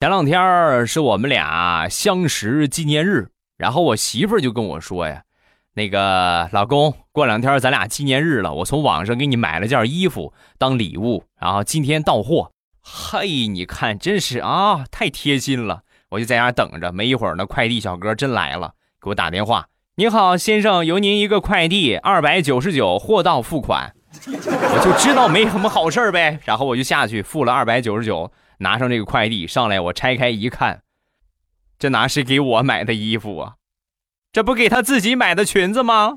前两天是我们俩相识纪念日，然后我媳妇儿就跟我说呀：“那个老公，过两天咱俩纪念日了，我从网上给你买了件衣服当礼物，然后今天到货。嘿，你看，真是啊，太贴心了。我就在家等着，没一会儿呢，快递小哥真来了，给我打电话：你好，先生，有您一个快递，二百九十九，货到付款。我就知道没什么好事呗，然后我就下去付了二百九十九。”拿上这个快递上来，我拆开一看，这哪是给我买的衣服啊？这不给他自己买的裙子吗？